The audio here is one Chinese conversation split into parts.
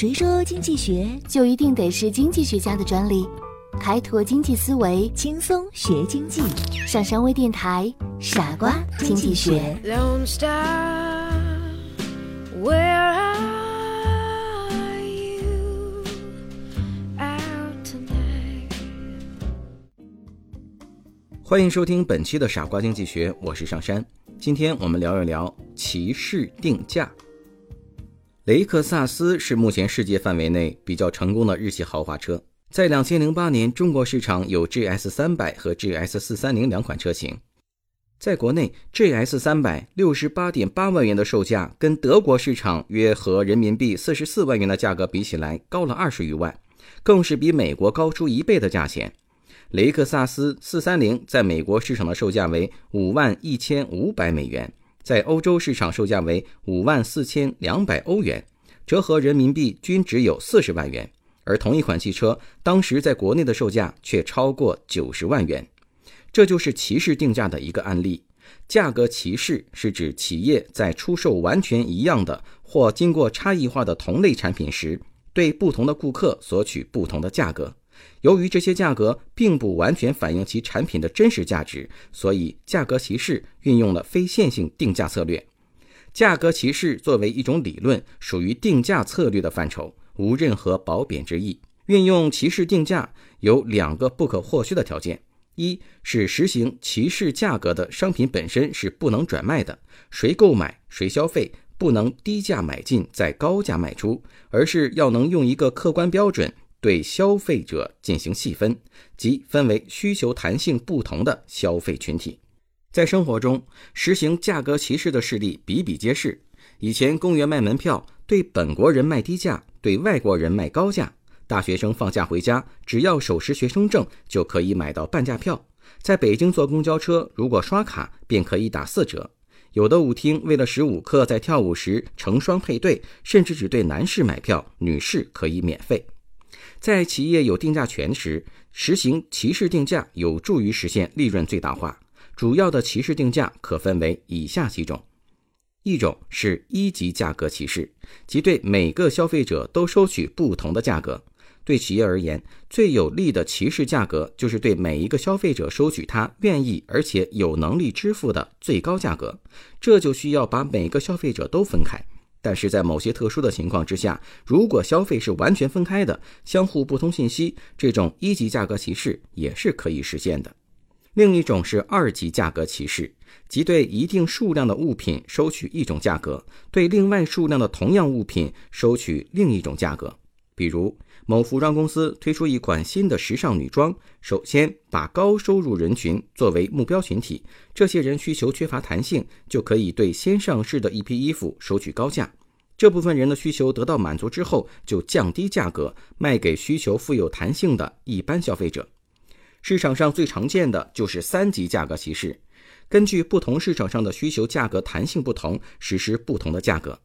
谁说经济学就一定得是经济学家的专利？开拓经济思维，轻松学经济？上山微电台，傻瓜经济学。Where are you out tonight? 欢迎收听本期的傻瓜经济学，我是上山。今天我们聊一聊歧视定价。雷克萨斯是目前世界范围内比较成功的日系豪华车。在两千零八年，中国市场有 GS 三百和 GS 四三零两款车型。在国内，GS 三百六十八点八万元的售价，跟德国市场约合人民币四十四万元的价格比起来，高了二十余万，更是比美国高出一倍的价钱。雷克萨斯四三零在美国市场的售价为五万一千五百美元。在欧洲市场售价为五万四千两百欧元，折合人民币均只有四十万元。而同一款汽车当时在国内的售价却超过九十万元，这就是歧视定价的一个案例。价格歧视是指企业在出售完全一样的或经过差异化的同类产品时，对不同的顾客索取不同的价格。由于这些价格并不完全反映其产品的真实价值，所以价格歧视运用了非线性定价策略。价格歧视作为一种理论，属于定价策略的范畴，无任何褒贬之意。运用歧视定价有两个不可或缺的条件：一是实行歧视价格的商品本身是不能转卖的，谁购买谁消费，不能低价买进再高价卖出，而是要能用一个客观标准。对消费者进行细分，即分为需求弹性不同的消费群体。在生活中，实行价格歧视的事例比比皆是。以前公园卖门票，对本国人卖低价，对外国人卖高价。大学生放假回家，只要手持学生证就可以买到半价票。在北京坐公交车，如果刷卡便可以打四折。有的舞厅为了使舞客在跳舞时成双配对，甚至只对男士买票，女士可以免费。在企业有定价权时，实行歧视定价有助于实现利润最大化。主要的歧视定价可分为以下几种：一种是一级价格歧视，即对每个消费者都收取不同的价格。对企业而言，最有利的歧视价格就是对每一个消费者收取他愿意而且有能力支付的最高价格。这就需要把每个消费者都分开。但是在某些特殊的情况之下，如果消费是完全分开的，相互不通信息，这种一级价格歧视也是可以实现的。另一种是二级价格歧视，即对一定数量的物品收取一种价格，对另外数量的同样物品收取另一种价格。比如，某服装公司推出一款新的时尚女装，首先把高收入人群作为目标群体，这些人需求缺乏弹性，就可以对先上市的一批衣服收取高价。这部分人的需求得到满足之后，就降低价格卖给需求富有弹性的一般消费者。市场上最常见的就是三级价格歧视，根据不同市场上的需求价格弹性不同，实施不同的价格。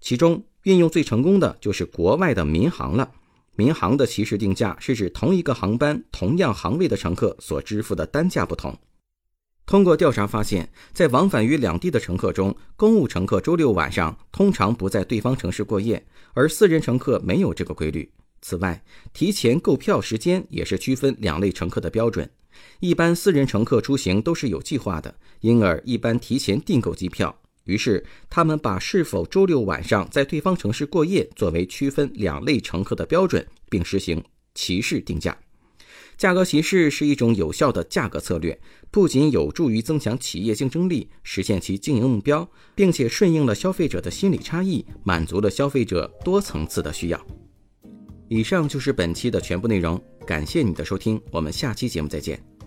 其中运用最成功的就是国外的民航了。民航的歧视定价是指同一个航班同样航位的乘客所支付的单价不同。通过调查发现，在往返于两地的乘客中，公务乘客周六晚上通常不在对方城市过夜，而私人乘客没有这个规律。此外，提前购票时间也是区分两类乘客的标准。一般私人乘客出行都是有计划的，因而一般提前订购机票。于是，他们把是否周六晚上在对方城市过夜作为区分两类乘客的标准，并实行歧视定价。价格歧视是一种有效的价格策略，不仅有助于增强企业竞争力，实现其经营目标，并且顺应了消费者的心理差异，满足了消费者多层次的需要。以上就是本期的全部内容，感谢你的收听，我们下期节目再见。